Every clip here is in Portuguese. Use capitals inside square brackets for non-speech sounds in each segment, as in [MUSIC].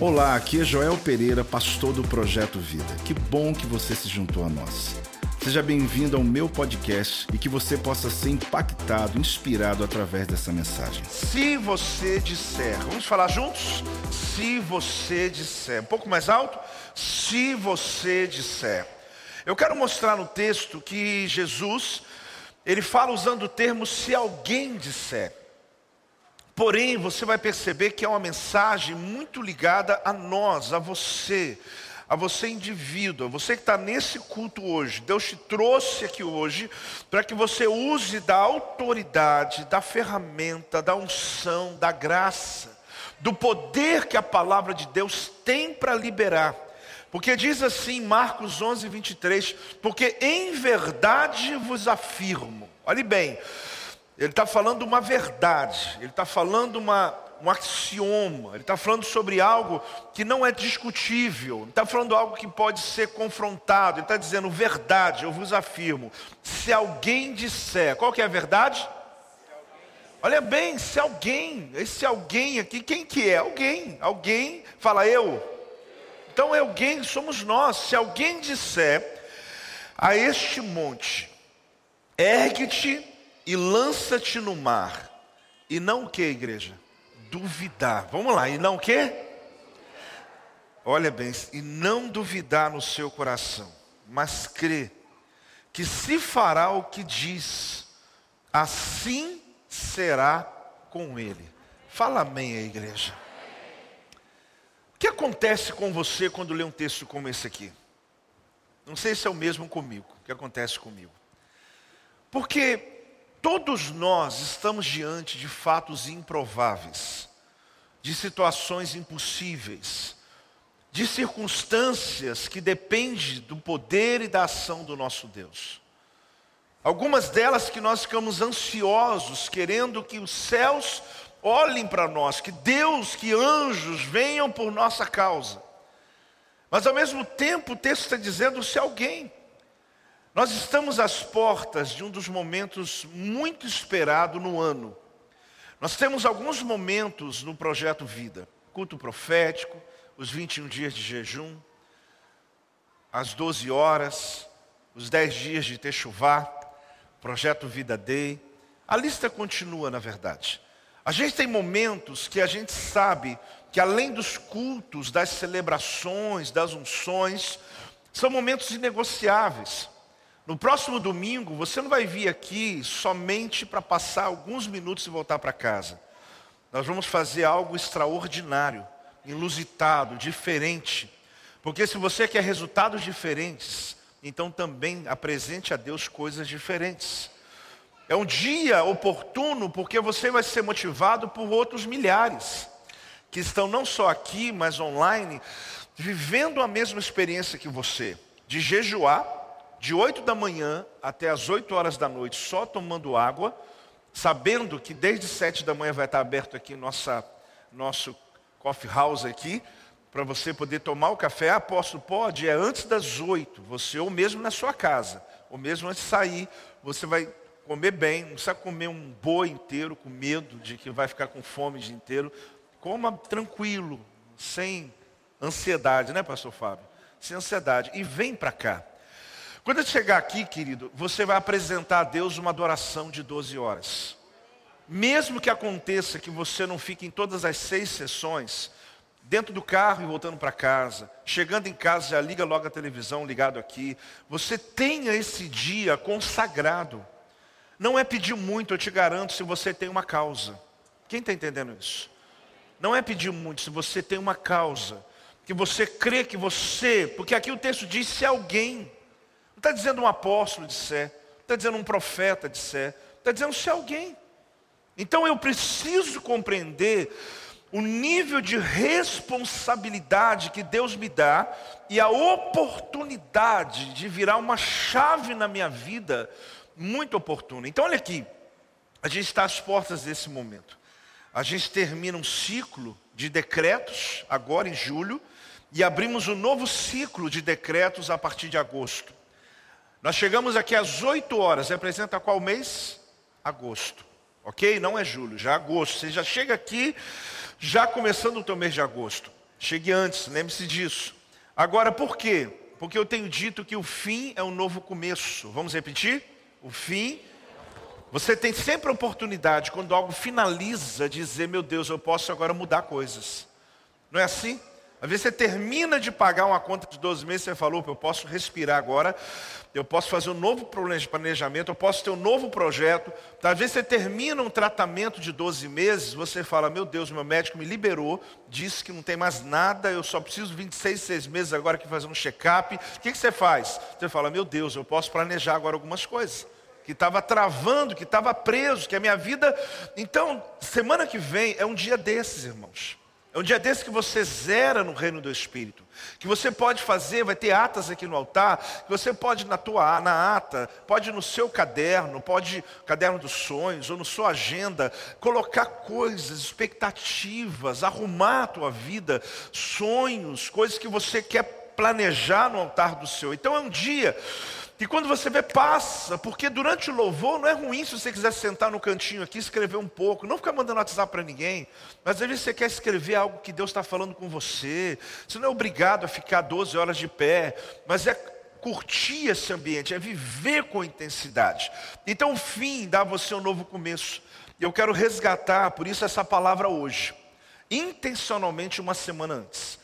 Olá, aqui é Joel Pereira, pastor do Projeto Vida. Que bom que você se juntou a nós. Seja bem-vindo ao meu podcast e que você possa ser impactado, inspirado através dessa mensagem. Se você disser, vamos falar juntos? Se você disser, um pouco mais alto. Se você disser. Eu quero mostrar no texto que Jesus, ele fala usando o termo se alguém disser. Porém, você vai perceber que é uma mensagem muito ligada a nós, a você, a você indivíduo, a você que está nesse culto hoje. Deus te trouxe aqui hoje para que você use da autoridade, da ferramenta, da unção, da graça, do poder que a palavra de Deus tem para liberar. Porque diz assim, Marcos 11, 23, porque em verdade vos afirmo, olhe bem, ele está falando uma verdade, ele está falando uma, um axioma, ele está falando sobre algo que não é discutível, ele está falando algo que pode ser confrontado, ele está dizendo verdade, eu vos afirmo. Se alguém disser, qual que é a verdade? Olha bem, se alguém, esse alguém aqui, quem que é? Alguém, alguém, fala eu. Então é alguém, somos nós. Se alguém disser a este monte, ergue-te e lança-te no mar. E não o que, igreja? Duvidar. Vamos lá, e não o que? Olha bem, e não duvidar no seu coração, mas crer que se fará o que diz, assim será com ele. Fala amém aí, igreja. O que acontece com você quando lê um texto como esse aqui? Não sei se é o mesmo comigo, o que acontece comigo. Porque Todos nós estamos diante de fatos improváveis, de situações impossíveis, de circunstâncias que dependem do poder e da ação do nosso Deus. Algumas delas que nós ficamos ansiosos, querendo que os céus olhem para nós, que Deus, que anjos venham por nossa causa. Mas ao mesmo tempo o texto está dizendo: se alguém nós estamos às portas de um dos momentos muito esperado no ano. Nós temos alguns momentos no projeto Vida: culto profético, os 21 dias de jejum, as 12 horas, os 10 dias de Techuvá, projeto Vida Day. A lista continua, na verdade. A gente tem momentos que a gente sabe que além dos cultos, das celebrações, das unções, são momentos inegociáveis. No próximo domingo, você não vai vir aqui somente para passar alguns minutos e voltar para casa. Nós vamos fazer algo extraordinário, inusitado, diferente. Porque se você quer resultados diferentes, então também apresente a Deus coisas diferentes. É um dia oportuno porque você vai ser motivado por outros milhares que estão não só aqui, mas online, vivendo a mesma experiência que você, de jejuar de 8 da manhã até as 8 horas da noite só tomando água, sabendo que desde 7 da manhã vai estar aberto aqui nossa, nosso coffee house aqui, para você poder tomar o café. Ah, apóstolo, pode? É antes das 8, você ou mesmo na sua casa, ou mesmo antes de sair, você vai comer bem, não precisa comer um boi inteiro com medo de que vai ficar com fome o dia inteiro. Coma tranquilo, sem ansiedade, né, pastor Fábio? Sem ansiedade. E vem para cá. Quando você chegar aqui, querido, você vai apresentar a Deus uma adoração de 12 horas. Mesmo que aconteça que você não fique em todas as seis sessões, dentro do carro e voltando para casa, chegando em casa já liga logo a televisão ligado aqui, você tenha esse dia consagrado. Não é pedir muito, eu te garanto, se você tem uma causa. Quem está entendendo isso? Não é pedir muito, se você tem uma causa, que você crê que você, porque aqui o texto diz se alguém está dizendo um apóstolo de Sé, está dizendo um profeta de Sé, está dizendo se alguém. Então eu preciso compreender o nível de responsabilidade que Deus me dá e a oportunidade de virar uma chave na minha vida muito oportuna. Então olha aqui, a gente está às portas desse momento. A gente termina um ciclo de decretos agora em julho e abrimos um novo ciclo de decretos a partir de agosto. Nós chegamos aqui às 8 horas, representa qual mês? Agosto. Ok? Não é julho, já é agosto. Você já chega aqui, já começando o teu mês de agosto. Chegue antes, lembre-se disso. Agora, por quê? Porque eu tenho dito que o fim é um novo começo. Vamos repetir? O fim. Você tem sempre a oportunidade, quando algo finaliza, de dizer: Meu Deus, eu posso agora mudar coisas. Não é assim? Às vezes você termina de pagar uma conta de 12 meses, você falou, eu posso respirar agora, eu posso fazer um novo planejamento, eu posso ter um novo projeto. Às vezes você termina um tratamento de 12 meses, você fala, meu Deus, meu médico me liberou, disse que não tem mais nada, eu só preciso 26, 6 meses agora que fazer um check-up. O que você faz? Você fala, meu Deus, eu posso planejar agora algumas coisas que estava travando, que estava preso, que a minha vida. Então, semana que vem é um dia desses, irmãos. É um dia desse que você zera no reino do Espírito. Que você pode fazer, vai ter atas aqui no altar, que você pode na tua na ata, pode no seu caderno, pode caderno dos sonhos ou na sua agenda, colocar coisas, expectativas, arrumar a tua vida, sonhos, coisas que você quer planejar no altar do Senhor. Então é um dia e quando você vê, passa, porque durante o louvor não é ruim se você quiser sentar no cantinho aqui, escrever um pouco, não ficar mandando WhatsApp para ninguém, mas às vezes você quer escrever algo que Deus está falando com você, você não é obrigado a ficar 12 horas de pé, mas é curtir esse ambiente, é viver com intensidade. Então o fim dá a você um novo começo. E eu quero resgatar, por isso essa palavra hoje, intencionalmente uma semana antes.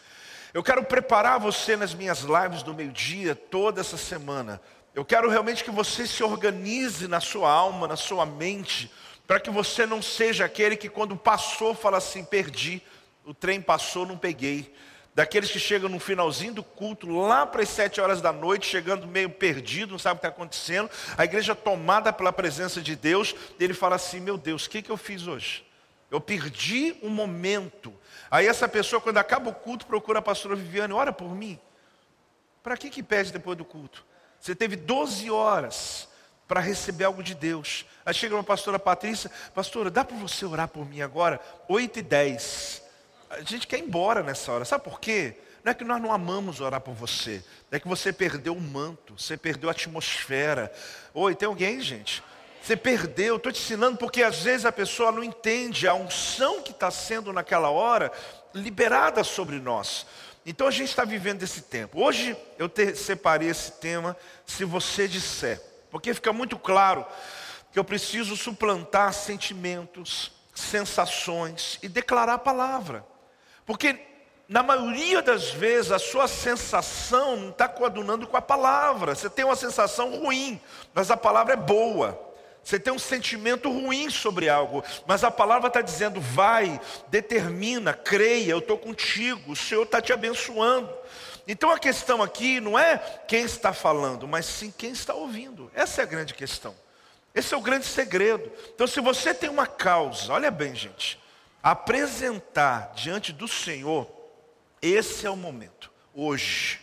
Eu quero preparar você nas minhas lives do meio-dia, toda essa semana, eu quero realmente que você se organize na sua alma, na sua mente, para que você não seja aquele que quando passou fala assim, perdi, o trem passou, não peguei. Daqueles que chegam no finalzinho do culto, lá para as sete horas da noite, chegando meio perdido, não sabe o que está acontecendo, a igreja tomada pela presença de Deus, ele fala assim, meu Deus, o que, que eu fiz hoje? Eu perdi um momento. Aí essa pessoa, quando acaba o culto, procura a pastora Viviane, ora por mim. Para que que pede depois do culto? Você teve 12 horas para receber algo de Deus. Aí chega uma pastora Patrícia, pastora, dá para você orar por mim agora? 8 e 10. A gente quer ir embora nessa hora. Sabe por quê? Não é que nós não amamos orar por você. É que você perdeu o manto, você perdeu a atmosfera. Oi, tem alguém, gente? Você perdeu, estou te ensinando porque às vezes a pessoa não entende a unção que está sendo naquela hora liberada sobre nós. Então a gente está vivendo esse tempo. Hoje eu te, separei esse tema, se você disser, porque fica muito claro que eu preciso suplantar sentimentos, sensações e declarar a palavra. Porque na maioria das vezes a sua sensação não está coadunando com a palavra. Você tem uma sensação ruim, mas a palavra é boa. Você tem um sentimento ruim sobre algo, mas a palavra está dizendo: vai, determina, creia, eu estou contigo, o Senhor está te abençoando. Então a questão aqui não é quem está falando, mas sim quem está ouvindo. Essa é a grande questão. Esse é o grande segredo. Então, se você tem uma causa, olha bem, gente, apresentar diante do Senhor, esse é o momento, hoje.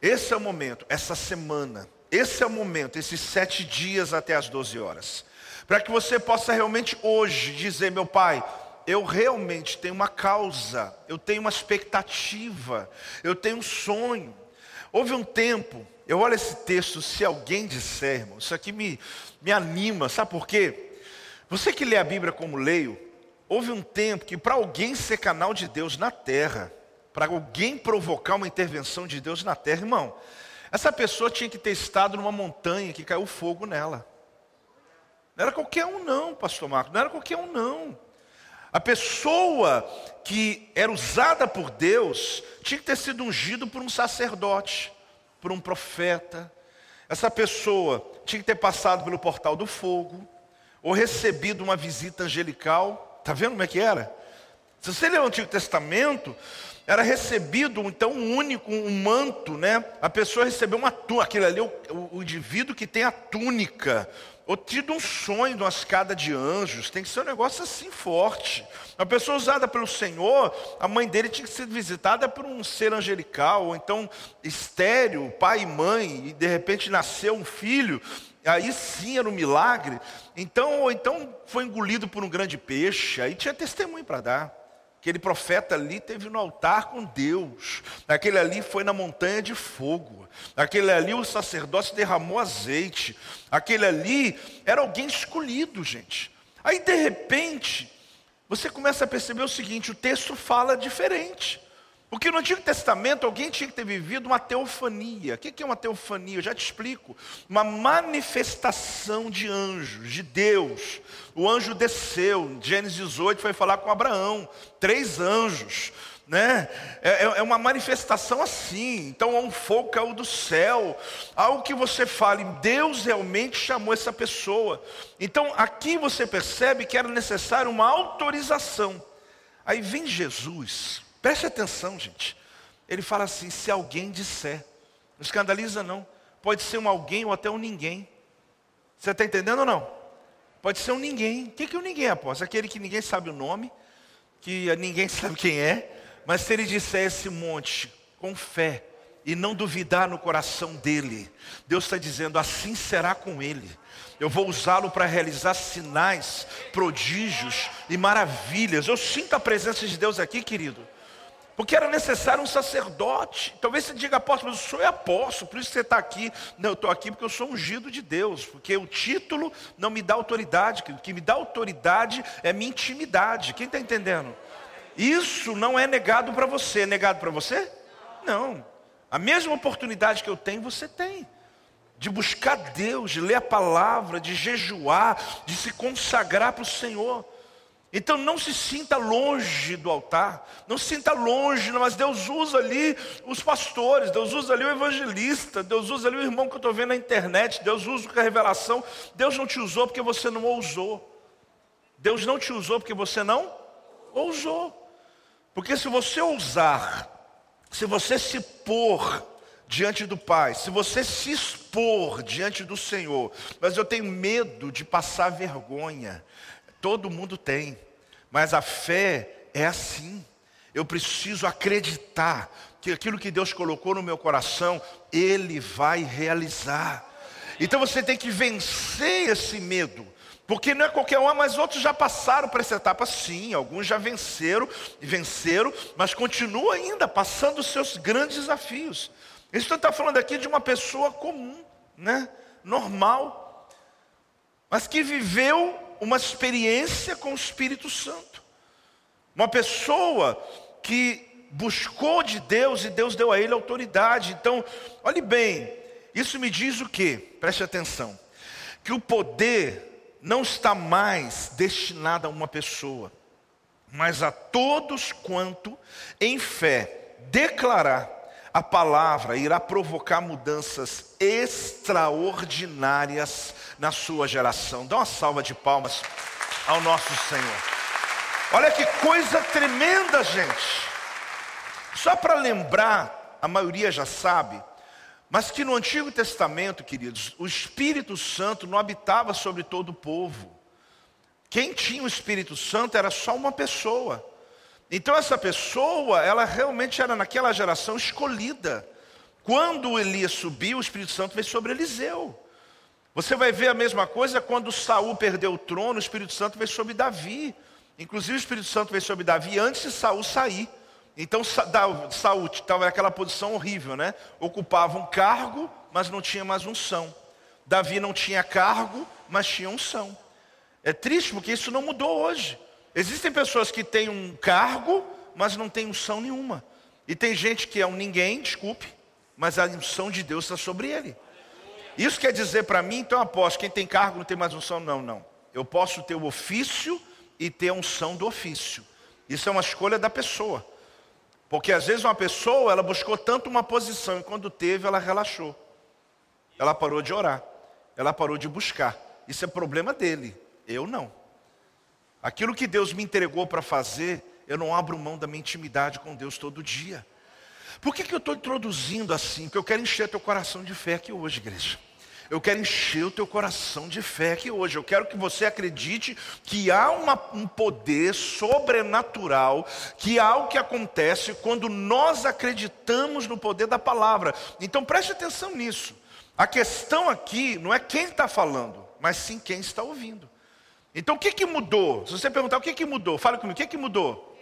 Esse é o momento, essa semana. Esse é o momento, esses sete dias até as 12 horas. Para que você possa realmente hoje dizer, meu pai, eu realmente tenho uma causa, eu tenho uma expectativa, eu tenho um sonho. Houve um tempo, eu olho esse texto, se alguém disser, irmão, isso aqui me, me anima, sabe por quê? Você que lê a Bíblia como leio, houve um tempo que para alguém ser canal de Deus na terra, para alguém provocar uma intervenção de Deus na terra, irmão, essa pessoa tinha que ter estado numa montanha que caiu fogo nela. Não era qualquer um, não, pastor Marcos, não era qualquer um, não. A pessoa que era usada por Deus tinha que ter sido ungido por um sacerdote, por um profeta. Essa pessoa tinha que ter passado pelo portal do fogo, ou recebido uma visita angelical. Está vendo como é que era? Se você ler o Antigo Testamento, era recebido então um único, um manto, né? A pessoa recebeu uma túnica, aquele ali, o, o, indivíduo que tem a túnica, ou tido um sonho de uma escada de anjos, tem que ser um negócio assim forte. Uma pessoa usada pelo Senhor, a mãe dele tinha que ser visitada por um ser angelical, ou então estéreo, pai e mãe, e de repente nasceu um filho, aí sim era um milagre. Então, ou então foi engolido por um grande peixe, aí tinha testemunho para dar. Aquele profeta ali teve no altar com Deus. Aquele ali foi na montanha de fogo. Aquele ali o sacerdócio derramou azeite. Aquele ali era alguém escolhido, gente. Aí de repente, você começa a perceber o seguinte: o texto fala diferente. Porque no Antigo Testamento alguém tinha que ter vivido uma teofania. O que é uma teofania? Eu já te explico. Uma manifestação de anjos, de Deus. O anjo desceu, Gênesis 18 foi falar com Abraão. Três anjos. Né? É, é, é uma manifestação assim. Então é um fogo caiu do céu. Algo que você fale, Deus realmente chamou essa pessoa. Então aqui você percebe que era necessário uma autorização. Aí vem Jesus Preste atenção, gente. Ele fala assim: se alguém disser, não escandaliza não. Pode ser um alguém ou até um ninguém. Você está entendendo ou não? Pode ser um ninguém. O que é um ninguém, apóstolo? Aquele que ninguém sabe o nome, que ninguém [LAUGHS] sabe quem é, mas se ele disser esse monte com fé e não duvidar no coração dele, Deus está dizendo: assim será com ele. Eu vou usá-lo para realizar sinais, prodígios e maravilhas. Eu sinto a presença de Deus aqui, querido. Porque era necessário um sacerdote. Talvez você diga, apóstolo, mas eu sou apóstolo, por isso você está aqui. Não, eu estou aqui porque eu sou ungido de Deus. Porque o título não me dá autoridade. O que me dá autoridade é minha intimidade. Quem está entendendo? Isso não é negado para você. É negado para você? Não. A mesma oportunidade que eu tenho, você tem. De buscar Deus, de ler a palavra, de jejuar, de se consagrar para o Senhor. Então não se sinta longe do altar, não se sinta longe, mas Deus usa ali os pastores, Deus usa ali o evangelista, Deus usa ali o irmão que eu estou vendo na internet, Deus usa a revelação. Deus não te usou porque você não ousou. Deus não te usou porque você não ousou. Porque se você ousar, se você se pôr diante do Pai, se você se expor diante do Senhor, mas eu tenho medo de passar vergonha, Todo mundo tem, mas a fé é assim. Eu preciso acreditar que aquilo que Deus colocou no meu coração, Ele vai realizar. Então você tem que vencer esse medo. Porque não é qualquer um, mas outros já passaram por essa etapa, sim. Alguns já venceram e venceram, mas continuam ainda passando os seus grandes desafios. Isso está falando aqui de uma pessoa comum, né? normal, mas que viveu uma experiência com o Espírito Santo. Uma pessoa que buscou de Deus e Deus deu a ele autoridade. Então, olhe bem, isso me diz o que? Preste atenção. Que o poder não está mais destinado a uma pessoa, mas a todos quanto em fé declarar a palavra irá provocar mudanças extraordinárias na sua geração. Dá uma salva de palmas ao nosso Senhor. Olha que coisa tremenda, gente. Só para lembrar, a maioria já sabe, mas que no Antigo Testamento, queridos, o Espírito Santo não habitava sobre todo o povo. Quem tinha o Espírito Santo era só uma pessoa. Então essa pessoa, ela realmente era naquela geração escolhida. Quando Elias subiu, o Espírito Santo veio sobre Eliseu. Você vai ver a mesma coisa quando Saul perdeu o trono, o Espírito Santo veio sobre Davi. Inclusive o Espírito Santo veio sobre Davi antes de Saul sair. Então Saul estava naquela posição horrível, né? Ocupava um cargo, mas não tinha mais unção. Davi não tinha cargo, mas tinha unção. É triste porque isso não mudou hoje. Existem pessoas que têm um cargo, mas não têm unção nenhuma. E tem gente que é um ninguém, desculpe, mas a unção de Deus está sobre ele. Isso quer dizer para mim, então aposto, quem tem cargo não tem mais unção? Não, não. Eu posso ter o ofício e ter a unção do ofício. Isso é uma escolha da pessoa. Porque às vezes uma pessoa, ela buscou tanto uma posição e quando teve, ela relaxou. Ela parou de orar. Ela parou de buscar. Isso é problema dele. Eu não. Aquilo que Deus me entregou para fazer, eu não abro mão da minha intimidade com Deus todo dia. Por que, que eu estou introduzindo assim? Porque eu quero encher teu coração de fé aqui hoje, igreja. Eu quero encher o teu coração de fé aqui hoje. Eu quero que você acredite que há uma, um poder sobrenatural, que há algo que acontece quando nós acreditamos no poder da palavra. Então preste atenção nisso. A questão aqui não é quem está falando, mas sim quem está ouvindo. Então o que, que mudou? Se você perguntar o que, que mudou, fala comigo, o que, que mudou?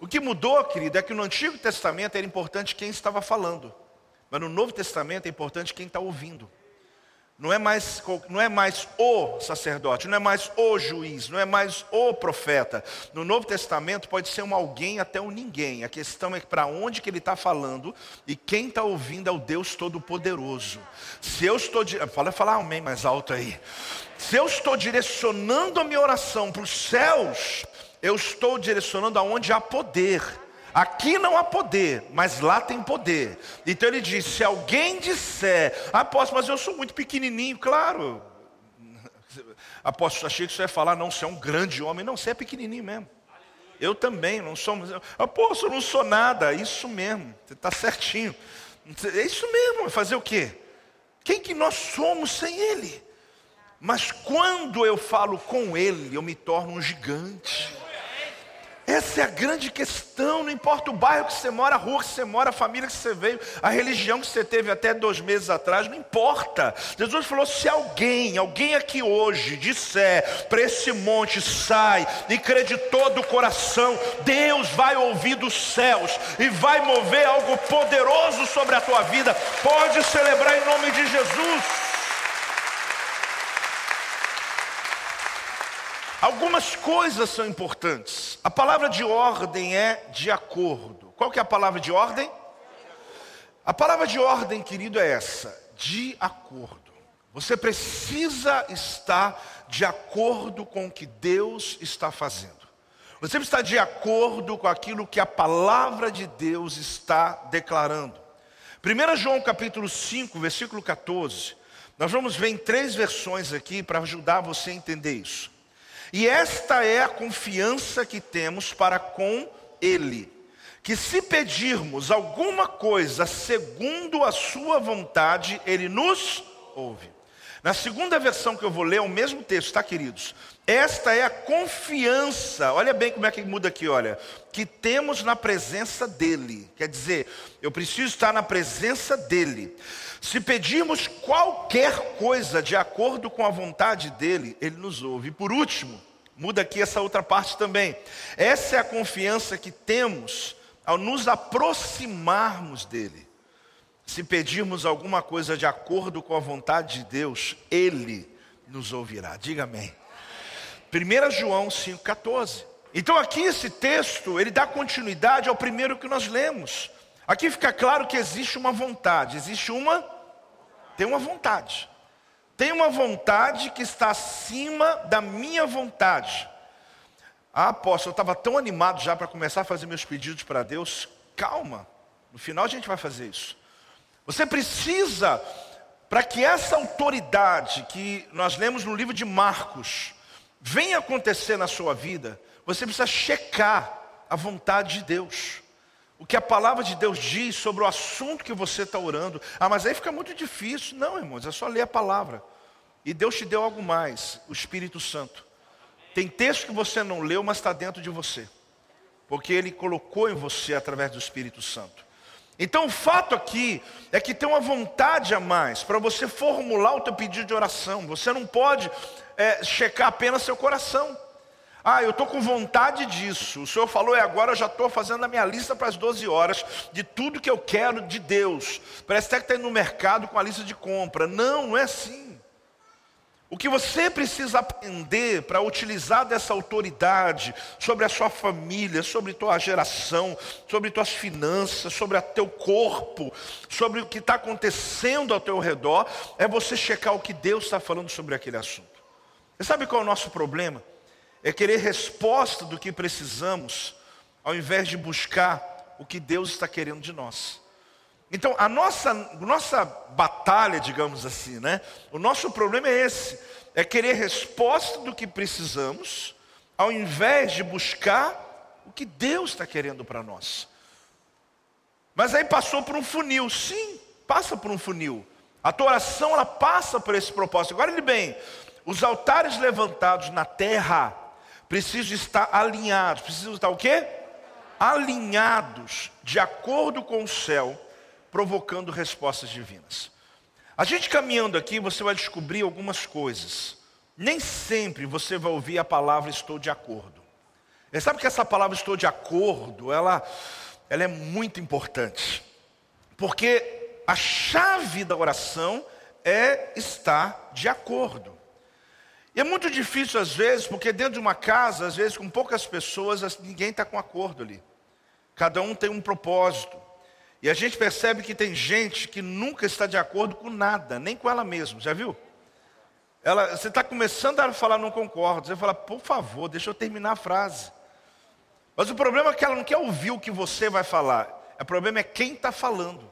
O que mudou, querido, é que no Antigo Testamento era importante quem estava falando, mas no Novo Testamento é importante quem está ouvindo. Não é mais, não é mais o sacerdote, não é mais o juiz, não é mais o profeta. No Novo Testamento pode ser um alguém até um ninguém. A questão é para onde que ele está falando e quem está ouvindo é o Deus Todo-Poderoso. Se eu estou, fala, fala amém mais alto aí. Se eu estou direcionando a minha oração para os céus, eu estou direcionando aonde há poder. Aqui não há poder, mas lá tem poder. Então ele diz: se alguém disser, apóstolo, mas eu sou muito pequenininho, claro. [LAUGHS] Apóstolo, achei que você ia falar, não, você é um grande homem. Não, você é pequenininho mesmo. Eu também, não sou. Apóstolo, não sou nada. Isso mesmo, você está certinho. É isso mesmo, fazer o quê? Quem que nós somos sem Ele? Mas quando eu falo com Ele, eu me torno um gigante. Essa é a grande questão, não importa o bairro que você mora, a rua que você mora, a família que você veio, a religião que você teve até dois meses atrás, não importa. Jesus falou: se alguém, alguém aqui hoje disser para esse monte, sai e crê de todo o coração, Deus vai ouvir dos céus e vai mover algo poderoso sobre a tua vida. Pode celebrar em nome de Jesus. Algumas coisas são importantes. A palavra de ordem é de acordo. Qual que é a palavra de ordem? A palavra de ordem, querido, é essa: de acordo. Você precisa estar de acordo com o que Deus está fazendo. Você precisa estar de acordo com aquilo que a palavra de Deus está declarando. 1 João capítulo 5, versículo 14. Nós vamos ver em três versões aqui para ajudar você a entender isso. E esta é a confiança que temos para com Ele, que se pedirmos alguma coisa segundo a Sua vontade, Ele nos ouve. Na segunda versão que eu vou ler, é o mesmo texto, tá, queridos? Esta é a confiança, olha bem como é que muda aqui, olha, que temos na presença dEle. Quer dizer, eu preciso estar na presença dEle. Se pedirmos qualquer coisa de acordo com a vontade dele, ele nos ouve. E por último, muda aqui essa outra parte também. Essa é a confiança que temos ao nos aproximarmos dele. Se pedirmos alguma coisa de acordo com a vontade de Deus, ele nos ouvirá. Diga amém. 1 João 5,14. Então aqui esse texto, ele dá continuidade ao primeiro que nós lemos. Aqui fica claro que existe uma vontade, existe uma, tem uma vontade. Tem uma vontade que está acima da minha vontade. Ah, apóstolo, eu estava tão animado já para começar a fazer meus pedidos para Deus. Calma, no final a gente vai fazer isso. Você precisa, para que essa autoridade que nós lemos no livro de Marcos venha acontecer na sua vida, você precisa checar a vontade de Deus o que a palavra de Deus diz sobre o assunto que você está orando. Ah, mas aí fica muito difícil. Não, irmãos, é só ler a palavra. E Deus te deu algo mais, o Espírito Santo. Tem texto que você não leu, mas está dentro de você. Porque Ele colocou em você através do Espírito Santo. Então o fato aqui é que tem uma vontade a mais para você formular o teu pedido de oração. Você não pode é, checar apenas seu coração. Ah, eu estou com vontade disso. O Senhor falou, e agora eu já estou fazendo a minha lista para as 12 horas de tudo que eu quero de Deus. Parece até que está indo no mercado com a lista de compra. Não, não é assim. O que você precisa aprender para utilizar dessa autoridade sobre a sua família, sobre tua geração, sobre tuas finanças, sobre o teu corpo, sobre o que está acontecendo ao teu redor, é você checar o que Deus está falando sobre aquele assunto. Você sabe qual é o nosso problema? É querer resposta do que precisamos, ao invés de buscar o que Deus está querendo de nós. Então, a nossa, nossa batalha, digamos assim, né? O nosso problema é esse: é querer resposta do que precisamos, ao invés de buscar o que Deus está querendo para nós. Mas aí passou por um funil, sim, passa por um funil. A tua oração ela passa por esse propósito. Agora ele bem, os altares levantados na terra precisam estar alinhados. Precisam estar o quê? Alinhados de acordo com o céu, provocando respostas divinas. A gente caminhando aqui, você vai descobrir algumas coisas. Nem sempre você vai ouvir a palavra estou de acordo. Você sabe que essa palavra estou de acordo, ela, ela é muito importante. Porque a chave da oração é estar de acordo. E é muito difícil às vezes, porque dentro de uma casa, às vezes com poucas pessoas, ninguém está com acordo ali. Cada um tem um propósito. E a gente percebe que tem gente que nunca está de acordo com nada, nem com ela mesma, já viu? Ela, você está começando a falar, não concordo. Você fala, por favor, deixa eu terminar a frase. Mas o problema é que ela não quer ouvir o que você vai falar. O problema é quem está falando.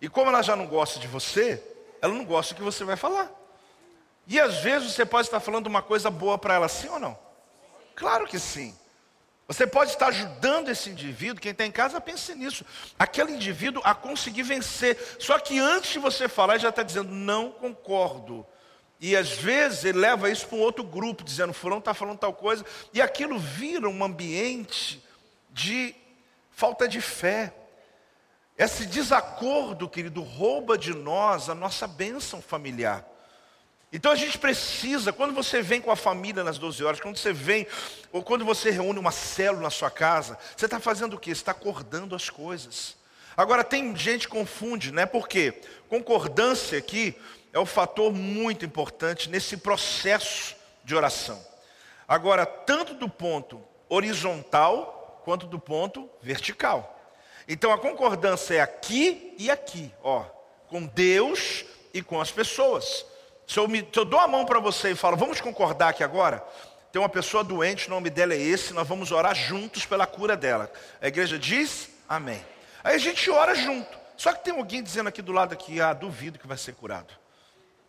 E como ela já não gosta de você, ela não gosta do que você vai falar. E às vezes você pode estar falando uma coisa boa para ela, sim ou não? Claro que sim. Você pode estar ajudando esse indivíduo, quem está em casa, pense nisso. Aquele indivíduo a conseguir vencer. Só que antes de você falar, ele já está dizendo, não concordo. E às vezes ele leva isso para um outro grupo, dizendo, fulano está falando tal coisa. E aquilo vira um ambiente de falta de fé. Esse desacordo, querido, rouba de nós a nossa bênção familiar. Então a gente precisa, quando você vem com a família nas 12 horas, quando você vem, ou quando você reúne uma célula na sua casa, você está fazendo o quê? Você está acordando as coisas. Agora tem gente que confunde, né? Porque concordância aqui é um fator muito importante nesse processo de oração. Agora, tanto do ponto horizontal quanto do ponto vertical. Então a concordância é aqui e aqui, ó, com Deus e com as pessoas. Se eu, me, se eu dou a mão para você e falo, vamos concordar aqui agora, tem uma pessoa doente, o nome dela é esse, nós vamos orar juntos pela cura dela. A igreja diz amém. Aí a gente ora junto. Só que tem alguém dizendo aqui do lado aqui, ah, duvido que vai ser curado.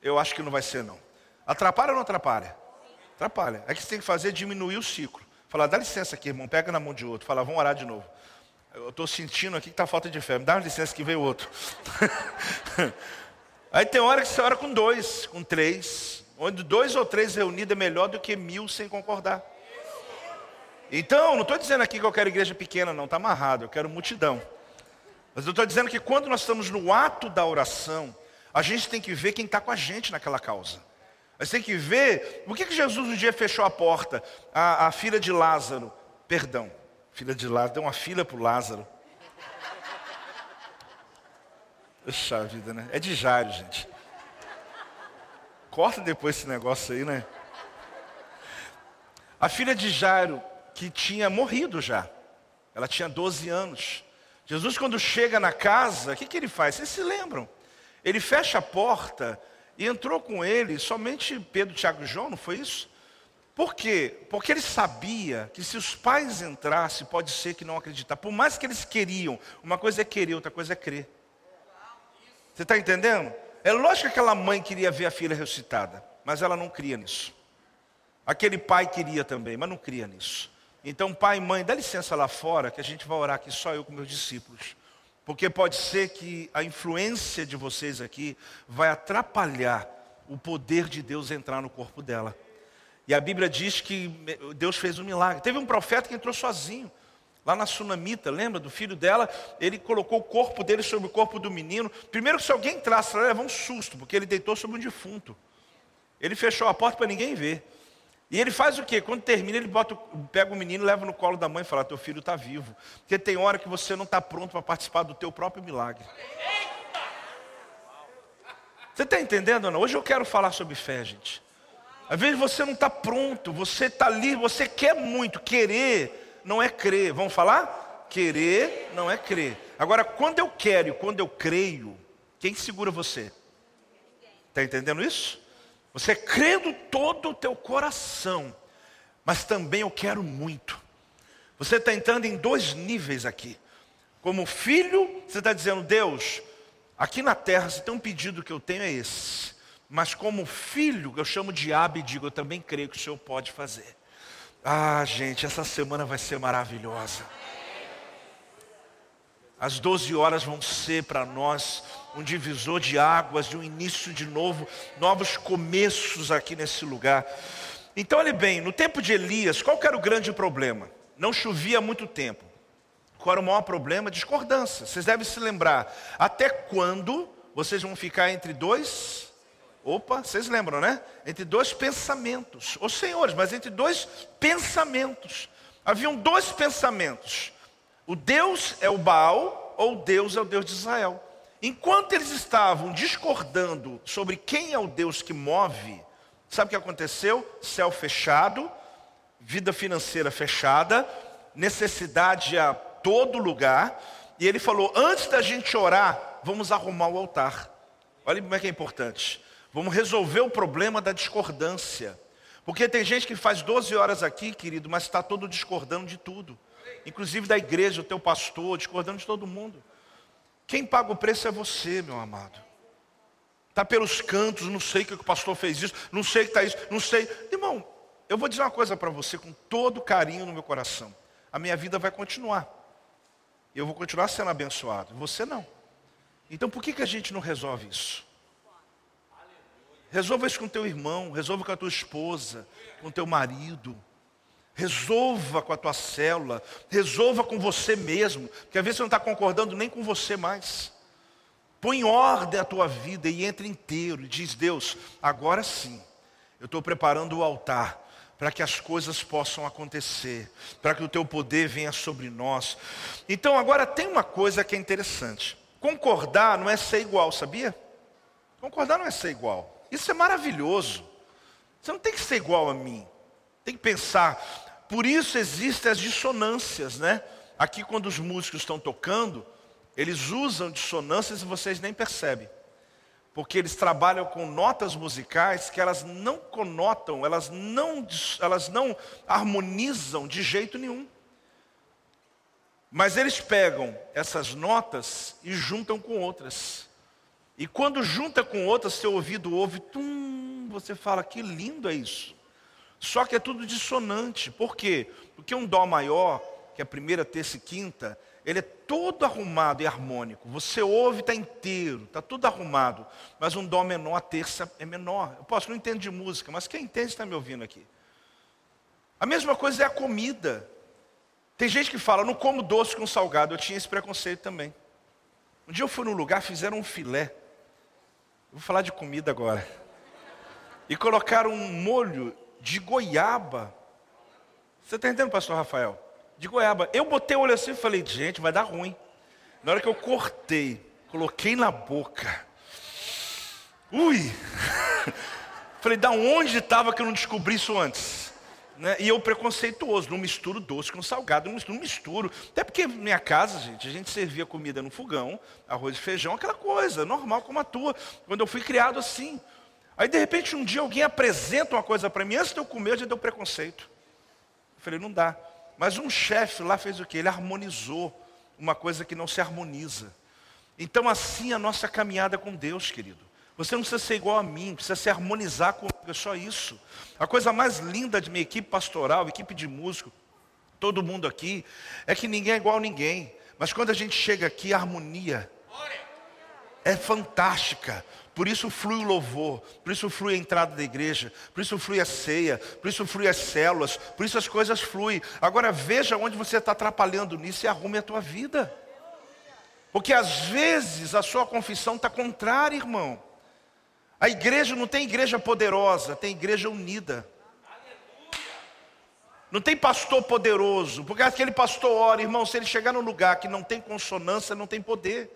Eu acho que não vai ser não. Atrapalha ou não atrapalha? Atrapalha. É que você tem que fazer é diminuir o ciclo. Falar, dá licença aqui, irmão, pega na mão de outro. Fala, vamos orar de novo. Eu estou sentindo aqui que está falta de fé. Me dá licença que veio outro. [LAUGHS] Aí tem hora que você ora com dois, com três. Onde dois ou três reunidos é melhor do que mil sem concordar. Então, não estou dizendo aqui que eu quero igreja pequena, não, está amarrado, eu quero multidão. Mas eu estou dizendo que quando nós estamos no ato da oração, a gente tem que ver quem está com a gente naquela causa. Mas tem que ver, por que, que Jesus um dia fechou a porta? A, a filha de Lázaro, perdão, Filha de Lázaro, deu uma fila para o Lázaro. Puxa vida, né? É de Jairo, gente. Corta depois esse negócio aí, né? A filha de Jairo, que tinha morrido já. Ela tinha 12 anos. Jesus, quando chega na casa, o que, que ele faz? Vocês se lembram? Ele fecha a porta e entrou com ele somente Pedro, Tiago e João, não foi isso? Por quê? Porque ele sabia que se os pais entrassem, pode ser que não acreditar. Por mais que eles queriam, uma coisa é querer, outra coisa é crer. Você está entendendo? É lógico que aquela mãe queria ver a filha ressuscitada, mas ela não cria nisso. Aquele pai queria também, mas não cria nisso. Então, pai e mãe, dá licença lá fora, que a gente vai orar aqui só eu com meus discípulos. Porque pode ser que a influência de vocês aqui vai atrapalhar o poder de Deus entrar no corpo dela. E a Bíblia diz que Deus fez um milagre. Teve um profeta que entrou sozinho. Lá na Sunamita, lembra do filho dela? Ele colocou o corpo dele sobre o corpo do menino. Primeiro, se alguém entrasse, ela levou um susto, porque ele deitou sobre um defunto. Ele fechou a porta para ninguém ver. E ele faz o quê? Quando termina, ele bota, pega o menino, leva no colo da mãe e fala: Teu filho está vivo. Porque tem hora que você não está pronto para participar do teu próprio milagre. Você está entendendo ou não? Hoje eu quero falar sobre fé, gente. Às vezes você não está pronto, você está ali, você quer muito. Querer não é crer. Vamos falar? Querer não é crer. Agora, quando eu quero e quando eu creio, quem segura você? Está entendendo isso? Você crê do todo o teu coração, mas também eu quero muito. Você está entrando em dois níveis aqui. Como filho, você está dizendo, Deus, aqui na terra, se tem um pedido que eu tenho é esse. Mas como filho, eu chamo de e digo, eu também creio que o Senhor pode fazer. Ah, gente, essa semana vai ser maravilhosa. As 12 horas vão ser para nós um divisor de águas, de um início de novo, novos começos aqui nesse lugar. Então, olhe bem, no tempo de Elias, qual era o grande problema? Não chovia há muito tempo. Qual era o maior problema? Discordância. Vocês devem se lembrar. Até quando vocês vão ficar entre dois Opa, vocês lembram, né? Entre dois pensamentos. Os senhores, mas entre dois pensamentos. Haviam dois pensamentos. O Deus é o Baal ou Deus é o Deus de Israel. Enquanto eles estavam discordando sobre quem é o Deus que move, sabe o que aconteceu? Céu fechado, vida financeira fechada, necessidade a todo lugar. E ele falou: antes da gente orar, vamos arrumar o altar. Olha como é que é importante. Vamos resolver o problema da discordância. Porque tem gente que faz 12 horas aqui, querido, mas está todo discordando de tudo. Inclusive da igreja, o teu pastor, discordando de todo mundo. Quem paga o preço é você, meu amado. Está pelos cantos, não sei que o pastor fez isso, não sei que está isso, não sei. Irmão, eu vou dizer uma coisa para você com todo carinho no meu coração. A minha vida vai continuar. Eu vou continuar sendo abençoado. Você não. Então por que, que a gente não resolve isso? Resolva isso com teu irmão, resolva com a tua esposa, com teu marido. Resolva com a tua célula, resolva com você mesmo, porque às vezes você não está concordando nem com você mais. Põe em ordem a tua vida e entra inteiro e diz: Deus, agora sim, eu estou preparando o altar para que as coisas possam acontecer, para que o teu poder venha sobre nós. Então agora tem uma coisa que é interessante. Concordar não é ser igual, sabia? Concordar não é ser igual. Isso é maravilhoso. Você não tem que ser igual a mim. Tem que pensar. Por isso existem as dissonâncias, né? Aqui quando os músicos estão tocando, eles usam dissonâncias e vocês nem percebem. Porque eles trabalham com notas musicais que elas não conotam, elas não, elas não harmonizam de jeito nenhum. Mas eles pegam essas notas e juntam com outras. E quando junta com outras, seu ouvido ouve, tum, você fala, que lindo é isso. Só que é tudo dissonante. Por quê? Porque um dó maior, que é a primeira, terça e quinta, ele é todo arrumado e harmônico. Você ouve, está inteiro, está tudo arrumado. Mas um dó menor, a terça é menor. Eu posso, não entendo de música, mas quem entende está me ouvindo aqui. A mesma coisa é a comida. Tem gente que fala, não como doce com salgado. Eu tinha esse preconceito também. Um dia eu fui num lugar, fizeram um filé. Vou falar de comida agora. E colocaram um molho de goiaba. Você está entendendo, pastor Rafael? De goiaba. Eu botei o olho assim e falei, gente, vai dar ruim. Na hora que eu cortei, coloquei na boca. Ui! [LAUGHS] falei, da onde estava que eu não descobri isso antes? Né? E eu preconceituoso, não misturo doce com salgado, não misturo, não misturo. Até porque minha casa, gente, a gente servia comida no fogão, arroz e feijão, aquela coisa, normal como a tua. Quando eu fui criado assim. Aí de repente um dia alguém apresenta uma coisa para mim, antes de eu comer, eu já deu preconceito. Eu falei, não dá. Mas um chefe lá fez o quê? Ele harmonizou uma coisa que não se harmoniza. Então assim a nossa caminhada com Deus, querido. Você não precisa ser igual a mim, precisa se harmonizar comigo, é só isso. A coisa mais linda de minha equipe pastoral, equipe de músico, todo mundo aqui, é que ninguém é igual a ninguém. Mas quando a gente chega aqui, a harmonia é fantástica. Por isso flui o louvor, por isso flui a entrada da igreja, por isso flui a ceia, por isso flui as células, por isso as coisas fluem. Agora veja onde você está atrapalhando nisso e arrume a tua vida. Porque às vezes a sua confissão está contrária, irmão. A igreja não tem igreja poderosa, tem igreja unida. Não tem pastor poderoso, porque aquele pastor ora, irmão, se ele chegar num lugar que não tem consonância, não tem poder.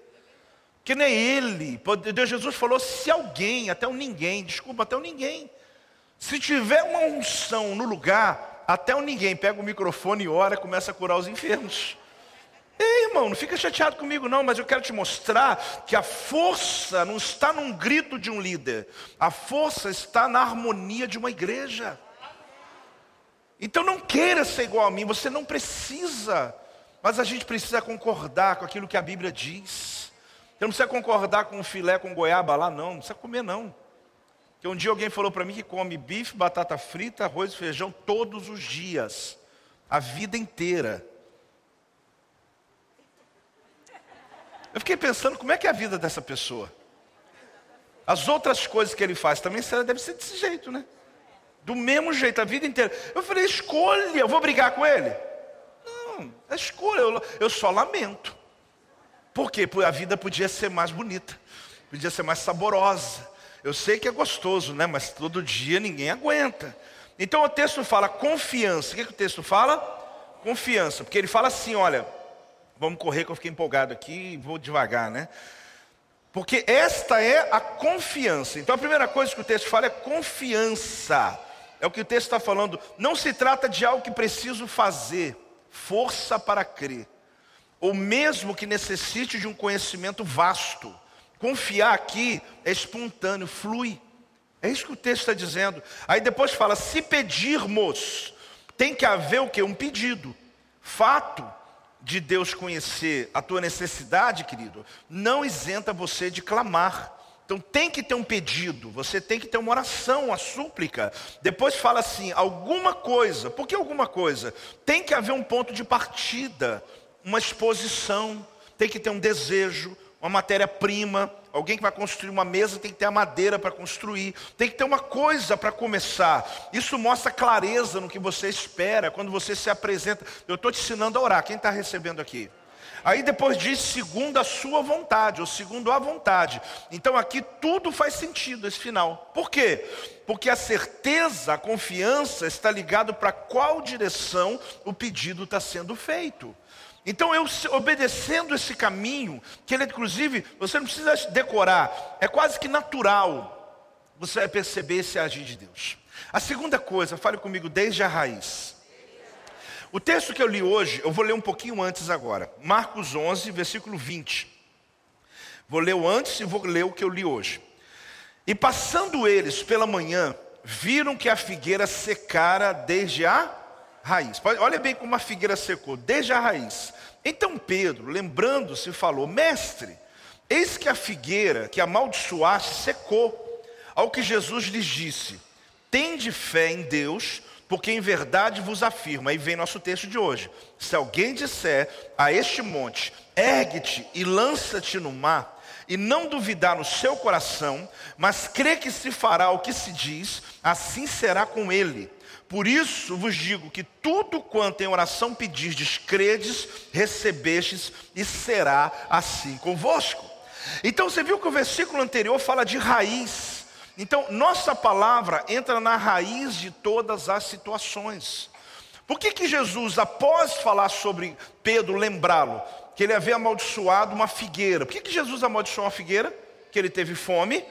Que nem ele. Deus Jesus falou: se alguém, até o ninguém, desculpa, até o ninguém. Se tiver uma unção no lugar, até o ninguém pega o microfone e ora, começa a curar os enfermos. Ei, irmão, não fica chateado comigo não, mas eu quero te mostrar que a força não está num grito de um líder. A força está na harmonia de uma igreja. Então não queira ser igual a mim, você não precisa. Mas a gente precisa concordar com aquilo que a Bíblia diz. Você não precisa concordar com o filé com goiaba lá, não. Não precisa comer, não. Porque um dia alguém falou para mim que come bife, batata frita, arroz e feijão todos os dias. A vida inteira. Eu fiquei pensando como é que é a vida dessa pessoa. As outras coisas que ele faz também deve ser desse jeito, né? Do mesmo jeito, a vida inteira. Eu falei, escolha, eu vou brigar com ele? Não, é escolha, eu, eu só lamento. Por quê? Porque a vida podia ser mais bonita, podia ser mais saborosa. Eu sei que é gostoso, né? Mas todo dia ninguém aguenta. Então o texto fala confiança. O que, que o texto fala? Confiança. Porque ele fala assim: olha, Vamos correr que eu fiquei empolgado aqui, vou devagar, né? Porque esta é a confiança. Então a primeira coisa que o texto fala é confiança. É o que o texto está falando. Não se trata de algo que preciso fazer, força para crer, ou mesmo que necessite de um conhecimento vasto. Confiar aqui é espontâneo, flui. É isso que o texto está dizendo. Aí depois fala: se pedirmos, tem que haver o que? Um pedido. Fato de Deus conhecer a tua necessidade, querido, não isenta você de clamar. Então tem que ter um pedido, você tem que ter uma oração, uma súplica. Depois fala assim: alguma coisa. Por que alguma coisa? Tem que haver um ponto de partida, uma exposição, tem que ter um desejo, uma matéria-prima. Alguém que vai construir uma mesa tem que ter a madeira para construir, tem que ter uma coisa para começar. Isso mostra clareza no que você espera quando você se apresenta. Eu estou te ensinando a orar. Quem está recebendo aqui? Aí depois diz segundo a sua vontade, ou segundo a vontade. Então aqui tudo faz sentido esse final. Por quê? Porque a certeza, a confiança está ligado para qual direção o pedido está sendo feito. Então eu obedecendo esse caminho, que ele inclusive, você não precisa decorar, é quase que natural. Você vai perceber esse agir de Deus. A segunda coisa, fale comigo desde a raiz. O texto que eu li hoje, eu vou ler um pouquinho antes agora. Marcos 11, versículo 20. Vou ler o antes e vou ler o que eu li hoje. E passando eles pela manhã, viram que a figueira secara desde a raiz. Olha bem como a figueira secou, desde a raiz. Então Pedro, lembrando-se, falou: Mestre, eis que a figueira que amaldiçoaste secou. Ao que Jesus lhes disse: Tende fé em Deus porque em verdade vos afirmo, aí vem nosso texto de hoje: se alguém disser a este monte, ergue-te e lança-te no mar, e não duvidar no seu coração, mas crê que se fará o que se diz, assim será com ele. Por isso vos digo que tudo quanto em oração pedirdes, credes, recebestes, e será assim convosco. Então você viu que o versículo anterior fala de raiz. Então, nossa palavra entra na raiz de todas as situações. Por que, que Jesus, após falar sobre Pedro, lembrá-lo, que ele havia amaldiçoado uma figueira? Por que, que Jesus amaldiçoou uma figueira? Que ele teve fome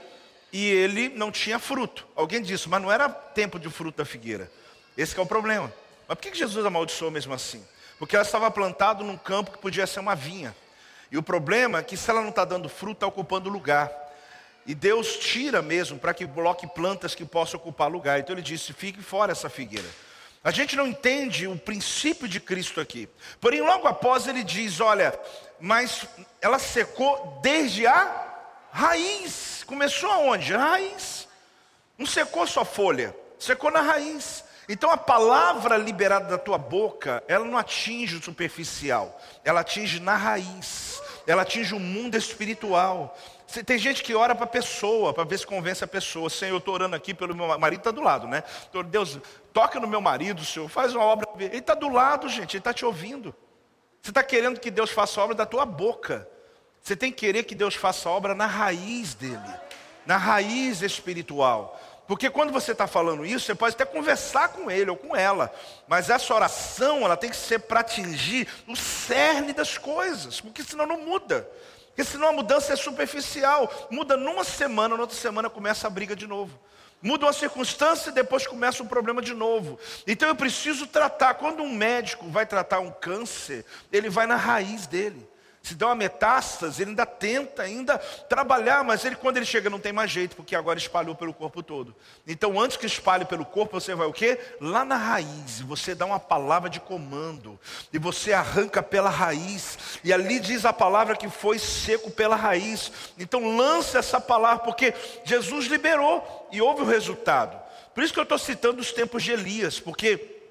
e ele não tinha fruto. Alguém disse, mas não era tempo de fruto da figueira. Esse é o problema. Mas por que, Jesus amaldiçoou mesmo assim? Porque ela estava plantada num campo que podia ser uma vinha. E o problema é que se ela não está dando fruto, está ocupando lugar. E Deus tira mesmo para que coloque plantas que possam ocupar lugar. Então ele disse: fique fora essa figueira. A gente não entende o princípio de Cristo aqui. Porém, logo após ele diz: olha, mas ela secou desde a raiz. Começou aonde? A raiz. Não secou só folha, secou na raiz. Então a palavra liberada da tua boca, ela não atinge o superficial, ela atinge na raiz, ela atinge o mundo espiritual. Tem gente que ora para a pessoa, para ver se convence a pessoa. Senhor, eu estou orando aqui pelo meu marido, está do lado, né? Deus, toca no meu marido, Senhor, faz uma obra. Ele está do lado, gente, ele está te ouvindo. Você está querendo que Deus faça a obra da tua boca. Você tem que querer que Deus faça a obra na raiz dele, na raiz espiritual. Porque quando você está falando isso, você pode até conversar com ele ou com ela, mas essa oração ela tem que ser para atingir o cerne das coisas, porque senão não muda. Porque senão a mudança é superficial. Muda numa semana, na outra semana começa a briga de novo. Muda uma circunstância e depois começa um problema de novo. Então eu preciso tratar. Quando um médico vai tratar um câncer, ele vai na raiz dele se dá uma metástase, ele ainda tenta ainda trabalhar, mas ele quando ele chega não tem mais jeito, porque agora espalhou pelo corpo todo. Então, antes que espalhe pelo corpo, você vai o quê? Lá na raiz, você dá uma palavra de comando, e você arranca pela raiz, e ali diz a palavra que foi seco pela raiz. Então, lança essa palavra, porque Jesus liberou e houve o resultado. Por isso que eu estou citando os tempos de Elias, porque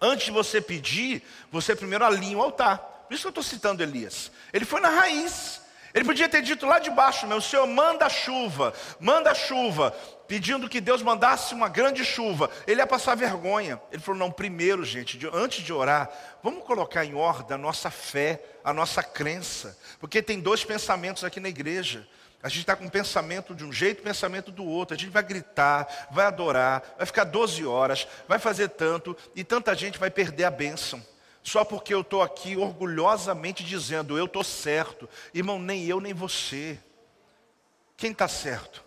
antes de você pedir, você primeiro alinha o altar. Por isso que eu estou citando Elias. Ele foi na raiz. Ele podia ter dito lá de baixo, meu Senhor, manda chuva, manda chuva, pedindo que Deus mandasse uma grande chuva. Ele ia passar vergonha. Ele falou: não, primeiro, gente, antes de orar, vamos colocar em ordem a nossa fé, a nossa crença. Porque tem dois pensamentos aqui na igreja. A gente está com um pensamento de um jeito, pensamento do outro. A gente vai gritar, vai adorar, vai ficar 12 horas, vai fazer tanto, e tanta gente vai perder a bênção só porque eu estou aqui orgulhosamente dizendo, eu estou certo. Irmão, nem eu nem você. quem está certo?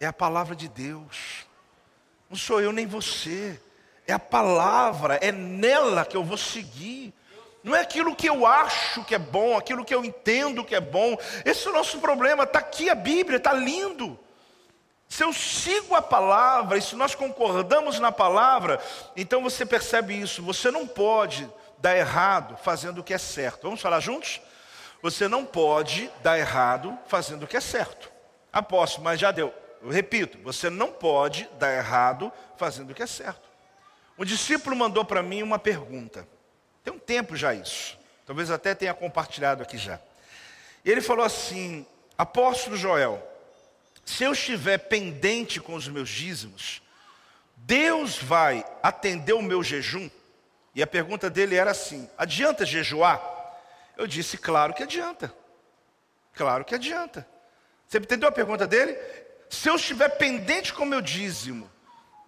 É a palavra de Deus. Não sou eu nem você. É a palavra, é nela que eu vou seguir. Não é aquilo que eu acho que é bom, aquilo que eu entendo que é bom. Esse é o nosso problema. Está aqui a Bíblia, está lindo. Se eu sigo a palavra e se nós concordamos na palavra, então você percebe isso. Você não pode dar errado fazendo o que é certo. Vamos falar juntos? Você não pode dar errado fazendo o que é certo. Aposto, mas já deu. Eu repito, você não pode dar errado fazendo o que é certo. Um discípulo mandou para mim uma pergunta. Tem um tempo já isso. Talvez até tenha compartilhado aqui já. Ele falou assim: Apóstolo Joel, se eu estiver pendente com os meus dízimos, Deus vai atender o meu jejum? E a pergunta dele era assim: adianta jejuar? Eu disse: claro que adianta. Claro que adianta. Você entendeu a pergunta dele? Se eu estiver pendente com meu dízimo,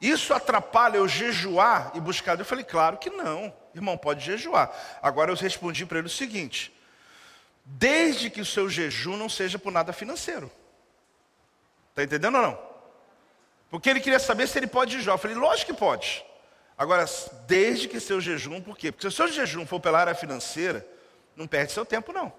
isso atrapalha eu jejuar e buscar? Eu falei: claro que não. Irmão, pode jejuar. Agora eu respondi para ele o seguinte: desde que o seu jejum não seja por nada financeiro. Está entendendo ou não? Porque ele queria saber se ele pode jejuar. Eu falei, lógico que pode. Agora, desde que seu jejum, por quê? Porque se o seu jejum for pela área financeira, não perde seu tempo, não.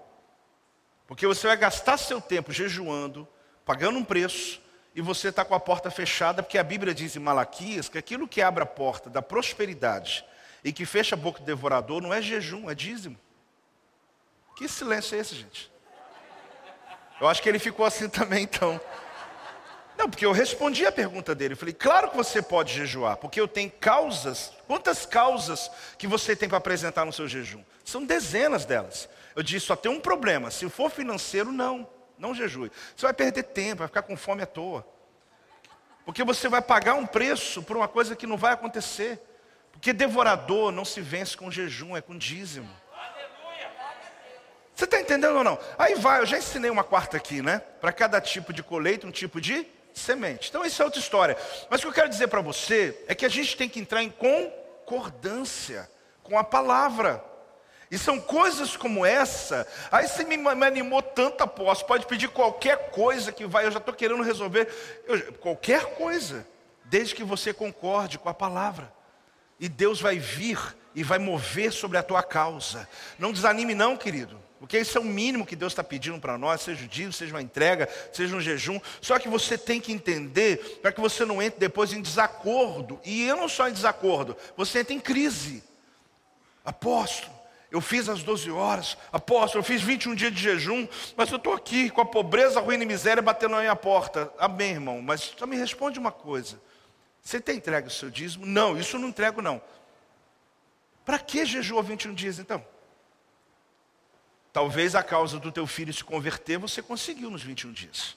Porque você vai gastar seu tempo jejuando, pagando um preço, e você está com a porta fechada, porque a Bíblia diz em Malaquias que aquilo que abre a porta da prosperidade e que fecha a boca do devorador não é jejum, é dízimo. Que silêncio é esse, gente? Eu acho que ele ficou assim [LAUGHS] também, então. Não, porque eu respondi a pergunta dele. Eu falei, claro que você pode jejuar, porque eu tenho causas. Quantas causas que você tem para apresentar no seu jejum? São dezenas delas. Eu disse, só tem um problema. Se for financeiro, não. Não jejue. Você vai perder tempo, vai ficar com fome à toa. Porque você vai pagar um preço por uma coisa que não vai acontecer. Porque devorador não se vence com jejum, é com dízimo. Você está entendendo ou não? Aí vai, eu já ensinei uma quarta aqui, né? Para cada tipo de colheita, um tipo de semente. Então, isso é outra história. Mas o que eu quero dizer para você é que a gente tem que entrar em concordância com a palavra. E são coisas como essa. Aí você me, me animou tanto, apóstolo. Pode pedir qualquer coisa que vai, eu já estou querendo resolver. Eu, qualquer coisa, desde que você concorde com a palavra. E Deus vai vir e vai mover sobre a tua causa. Não desanime, não, querido. Porque isso é o mínimo que Deus está pedindo para nós, seja o dia, seja uma entrega, seja um jejum. Só que você tem que entender para que você não entre depois em desacordo. E eu não só em desacordo, você entra em crise. Apóstolo, eu fiz as 12 horas, apóstolo, eu fiz 21 dias de jejum, mas eu estou aqui com a pobreza, a ruína e miséria batendo na minha porta. Amém, irmão, mas só me responde uma coisa. Você tem entregue o seu dízimo? Não, isso eu não entrego não. Para que jejuou 21 dias então? Talvez a causa do teu filho se converter você conseguiu nos 21 dias.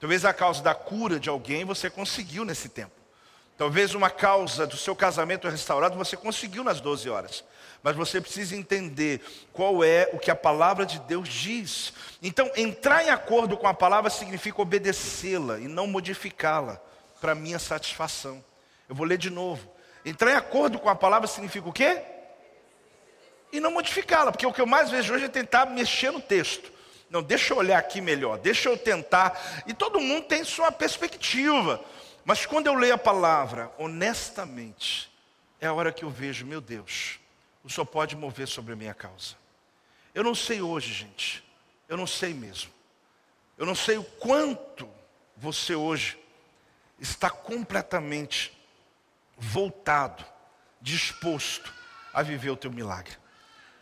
Talvez a causa da cura de alguém você conseguiu nesse tempo. Talvez uma causa do seu casamento restaurado você conseguiu nas 12 horas. Mas você precisa entender qual é o que a palavra de Deus diz. Então, entrar em acordo com a palavra significa obedecê-la e não modificá-la para minha satisfação. Eu vou ler de novo. Entrar em acordo com a palavra significa o quê? E não modificá-la, porque o que eu mais vejo hoje é tentar mexer no texto. Não, deixa eu olhar aqui melhor, deixa eu tentar. E todo mundo tem sua perspectiva. Mas quando eu leio a palavra, honestamente, é a hora que eu vejo, meu Deus, o Senhor pode mover sobre a minha causa. Eu não sei hoje, gente. Eu não sei mesmo. Eu não sei o quanto você hoje está completamente voltado, disposto a viver o teu milagre.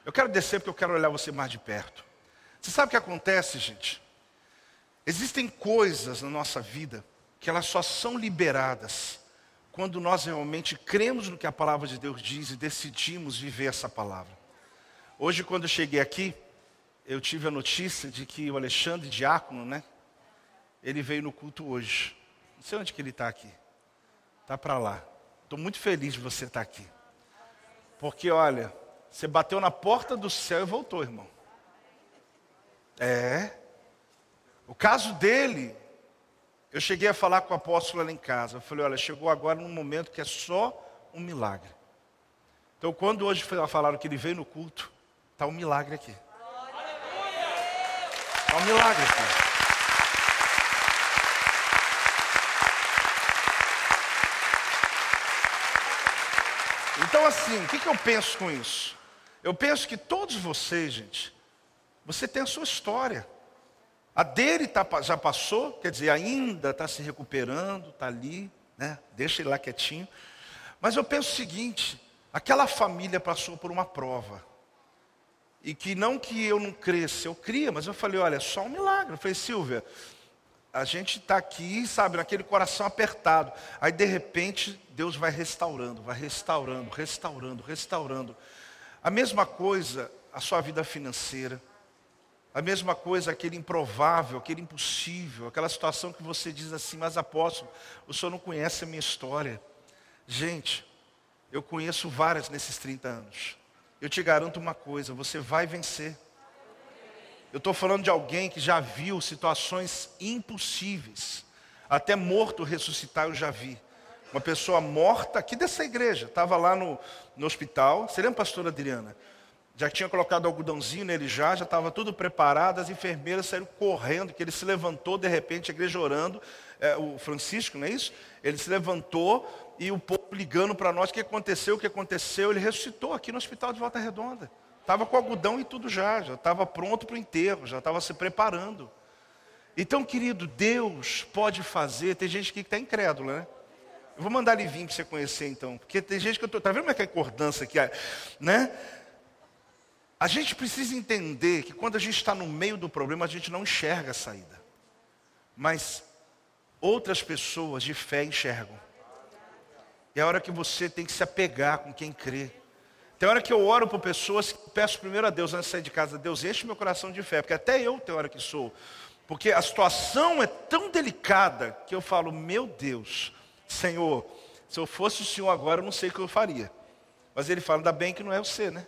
Eu quero descer porque eu quero olhar você mais de perto. Você sabe o que acontece, gente? Existem coisas na nossa vida que elas só são liberadas quando nós realmente cremos no que a palavra de Deus diz e decidimos viver essa palavra. Hoje, quando eu cheguei aqui, eu tive a notícia de que o Alexandre Diácono, né? Ele veio no culto hoje. Não sei onde que ele está aqui. Está para lá. Estou muito feliz de você estar aqui. Porque, olha, você bateu na porta do céu e voltou, irmão. É. O caso dele, eu cheguei a falar com o apóstolo lá em casa. Eu falei: olha, chegou agora num momento que é só um milagre. Então, quando hoje falaram que ele veio no culto, está um milagre aqui. Está um milagre aqui. Então, assim, o que, que eu penso com isso? Eu penso que todos vocês, gente, você tem a sua história. A dele tá, já passou, quer dizer, ainda está se recuperando, está ali, né? deixa ele lá quietinho. Mas eu penso o seguinte: aquela família passou por uma prova. E que não que eu não cresça, eu cria, mas eu falei, olha, é só um milagre. Eu falei, Silvia, a gente está aqui, sabe, naquele coração apertado. Aí de repente Deus vai restaurando, vai restaurando, restaurando, restaurando. A mesma coisa a sua vida financeira. A mesma coisa aquele improvável, aquele impossível, aquela situação que você diz assim, mas apóstolo, o senhor não conhece a minha história. Gente, eu conheço várias nesses 30 anos. Eu te garanto uma coisa: você vai vencer. Eu estou falando de alguém que já viu situações impossíveis. Até morto ressuscitar eu já vi. Uma pessoa morta aqui dessa igreja, estava lá no, no hospital. Você lembra, pastora Adriana? Já tinha colocado algodãozinho nele já, já estava tudo preparado, as enfermeiras saíram correndo, que ele se levantou, de repente, a igreja orando, é, o Francisco, não é isso? Ele se levantou e o povo ligando para nós, o que aconteceu, o que aconteceu, ele ressuscitou aqui no hospital de Volta Redonda. Estava com algodão e tudo já, já estava pronto para o enterro, já estava se preparando. Então, querido, Deus pode fazer, tem gente aqui que está incrédula, né? Eu vou mandar ele vir para você conhecer então, porque tem gente que eu estou, está vendo como é que é a concordância aqui, né? A gente precisa entender que quando a gente está no meio do problema, a gente não enxerga a saída. Mas outras pessoas de fé enxergam. E é a hora que você tem que se apegar com quem crê. Tem hora que eu oro por pessoas que peço primeiro a Deus antes de sair de casa, Deus enche meu coração de fé, porque até eu tenho hora que sou. Porque a situação é tão delicada que eu falo, meu Deus, Senhor, se eu fosse o Senhor agora, eu não sei o que eu faria. Mas ele fala, ainda bem que não é você, né?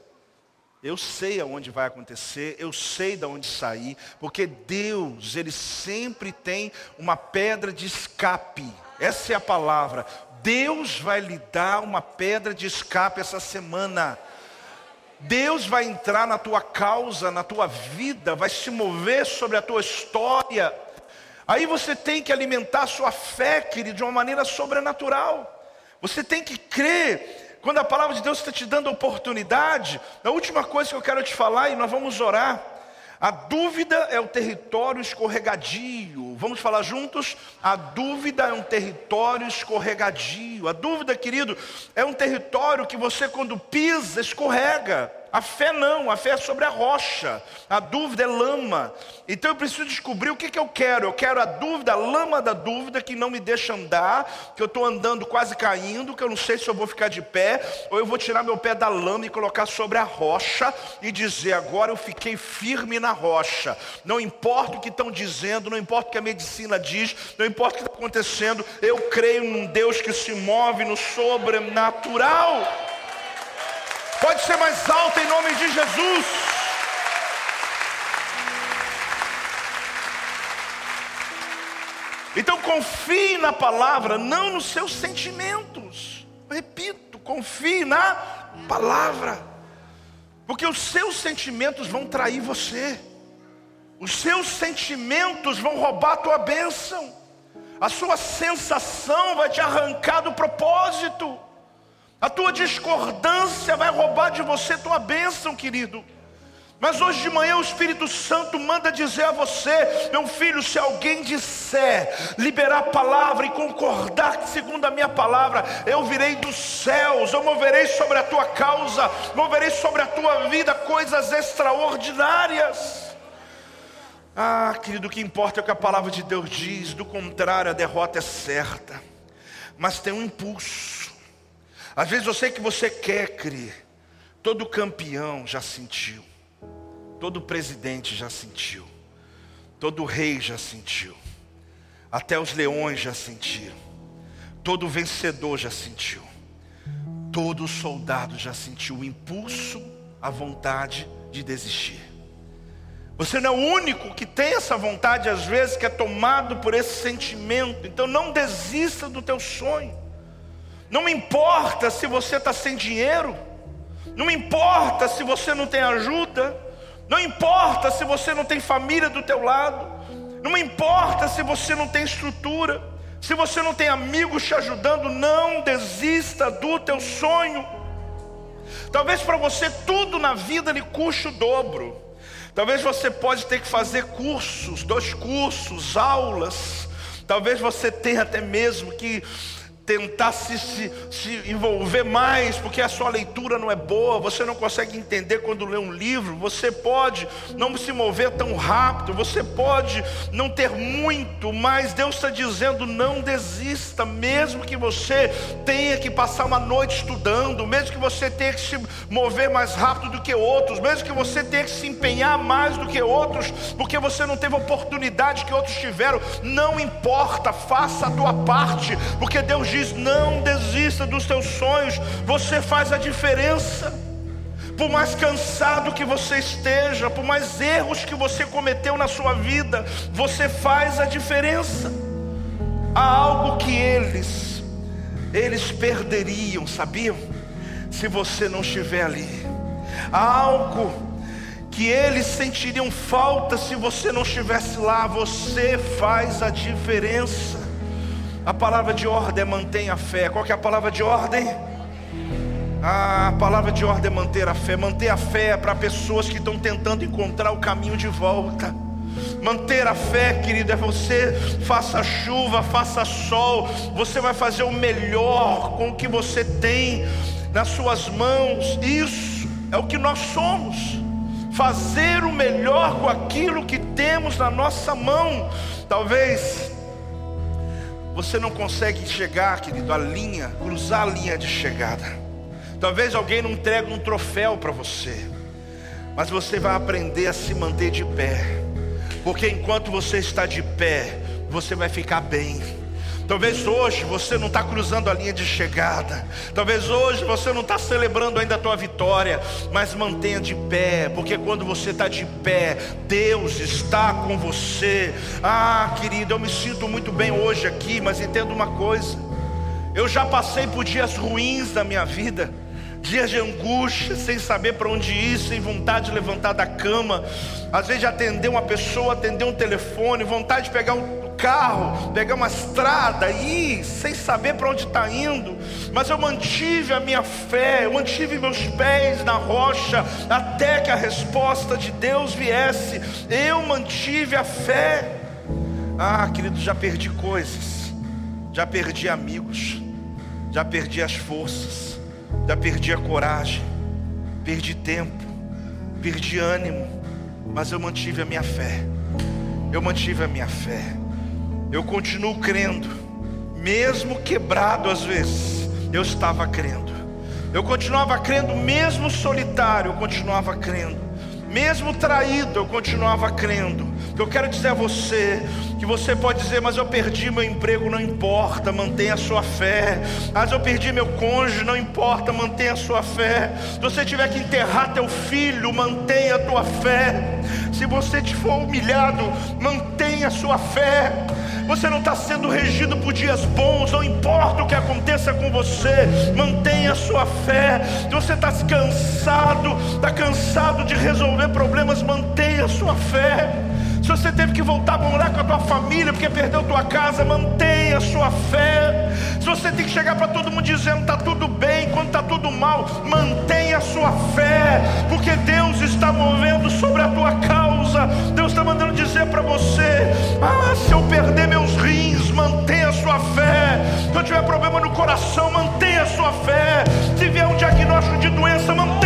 Eu sei aonde vai acontecer, eu sei de onde sair, porque Deus, Ele sempre tem uma pedra de escape. Essa é a palavra. Deus vai lhe dar uma pedra de escape essa semana. Deus vai entrar na tua causa, na tua vida, vai se mover sobre a tua história. Aí você tem que alimentar a sua fé, querido, de uma maneira sobrenatural. Você tem que crer quando a palavra de Deus está te dando oportunidade, a última coisa que eu quero te falar, e nós vamos orar, a dúvida é o território escorregadio. Vamos falar juntos? A dúvida é um território escorregadio. A dúvida, querido, é um território que você, quando pisa, escorrega. A fé não, a fé é sobre a rocha, a dúvida é lama. Então eu preciso descobrir o que, que eu quero. Eu quero a dúvida, a lama da dúvida que não me deixa andar, que eu estou andando quase caindo, que eu não sei se eu vou ficar de pé, ou eu vou tirar meu pé da lama e colocar sobre a rocha e dizer: agora eu fiquei firme na rocha. Não importa o que estão dizendo, não importa o que a medicina diz, não importa o que está acontecendo, eu creio num Deus que se move no sobrenatural. Pode ser mais alto em nome de Jesus. Então confie na palavra, não nos seus sentimentos. Repito, confie na palavra. Porque os seus sentimentos vão trair você. Os seus sentimentos vão roubar a tua bênção. A sua sensação vai te arrancar do propósito. A tua discordância vai roubar de você tua bênção, querido. Mas hoje de manhã o Espírito Santo manda dizer a você, meu filho, se alguém disser, liberar a palavra e concordar segundo a minha palavra, eu virei dos céus, eu moverei sobre a tua causa, moverei sobre a tua vida coisas extraordinárias. Ah, querido, o que importa é o que a palavra de Deus diz, do contrário, a derrota é certa, mas tem um impulso. Às vezes eu sei que você quer crer. Todo campeão já sentiu. Todo presidente já sentiu. Todo rei já sentiu. Até os leões já sentiram. Todo vencedor já sentiu. Todo soldado já sentiu o impulso, a vontade de desistir. Você não é o único que tem essa vontade, às vezes, que é tomado por esse sentimento. Então não desista do teu sonho. Não importa se você está sem dinheiro, não importa se você não tem ajuda, não importa se você não tem família do teu lado, não importa se você não tem estrutura, se você não tem amigos te ajudando, não desista do teu sonho. Talvez para você tudo na vida lhe custe o dobro. Talvez você pode ter que fazer cursos, dois cursos, aulas. Talvez você tenha até mesmo que tentar se, se, se, envolver mais, porque a sua leitura não é boa, você não consegue entender quando lê um livro, você pode não se mover tão rápido, você pode não ter muito, mas Deus está dizendo: não desista, mesmo que você tenha que passar uma noite estudando, mesmo que você tenha que se mover mais rápido do que outros, mesmo que você tenha que se empenhar mais do que outros, porque você não teve oportunidade que outros tiveram, não importa, faça a tua parte, porque Deus diz: não desista dos teus sonhos, você faz a diferença. Por mais cansado que você esteja, por mais erros que você cometeu na sua vida, você faz a diferença. Há algo que eles, eles perderiam, sabiam? Se você não estiver ali. Há algo que eles sentiriam falta se você não estivesse lá. Você faz a diferença. A palavra de ordem é mantenha a fé. Qual que é a palavra de ordem? A palavra de ordem é manter a fé. Manter a fé é para pessoas que estão tentando encontrar o caminho de volta. Manter a fé, querido, é você faça chuva, faça sol, você vai fazer o melhor com o que você tem nas suas mãos. Isso é o que nós somos. Fazer o melhor com aquilo que temos na nossa mão. Talvez você não consegue chegar, querido, a linha, cruzar a linha de chegada. Talvez alguém não entregue um troféu para você, mas você vai aprender a se manter de pé, porque enquanto você está de pé, você vai ficar bem. Talvez hoje você não está cruzando a linha de chegada. Talvez hoje você não está celebrando ainda a tua vitória. Mas mantenha de pé, porque quando você está de pé, Deus está com você. Ah, querido, eu me sinto muito bem hoje aqui, mas entenda uma coisa. Eu já passei por dias ruins da minha vida dias de angústia, sem saber para onde ir, sem vontade de levantar da cama, às vezes de atender uma pessoa, atender um telefone, vontade de pegar um carro, pegar uma estrada e ir sem saber para onde está indo, mas eu mantive a minha fé, eu mantive meus pés na rocha até que a resposta de Deus viesse. Eu mantive a fé. Ah, querido, já perdi coisas, já perdi amigos, já perdi as forças, já perdi a coragem, perdi tempo, perdi ânimo, mas eu mantive a minha fé. Eu mantive a minha fé eu continuo crendo, mesmo quebrado às vezes, eu estava crendo. Eu continuava crendo, mesmo solitário, eu continuava crendo. Mesmo traído, eu continuava crendo. Eu quero dizer a você que você pode dizer, mas eu perdi meu emprego, não importa, mantenha a sua fé. Mas eu perdi meu cônjuge, não importa, mantenha a sua fé. Se você tiver que enterrar teu filho, mantenha a tua fé. Se você te for humilhado, mantenha a sua fé. Você não está sendo regido por dias bons, não importa o que aconteça com você, mantenha a sua fé. Se você está cansado, está cansado de resolver problemas, mantenha a sua fé. Se você teve que voltar a morar com a tua família porque perdeu tua casa, mantenha a sua fé. Se você tem que chegar para todo mundo dizendo está tudo bem, quando está tudo mal, mantenha a sua fé, porque Deus está movendo sobre a tua causa. Deus está mandando dizer para você: Ah, se eu perder meus rins, mantenha a sua fé. Se eu tiver problema no coração, mantenha a sua fé. Se vier um diagnóstico de doença, mantenha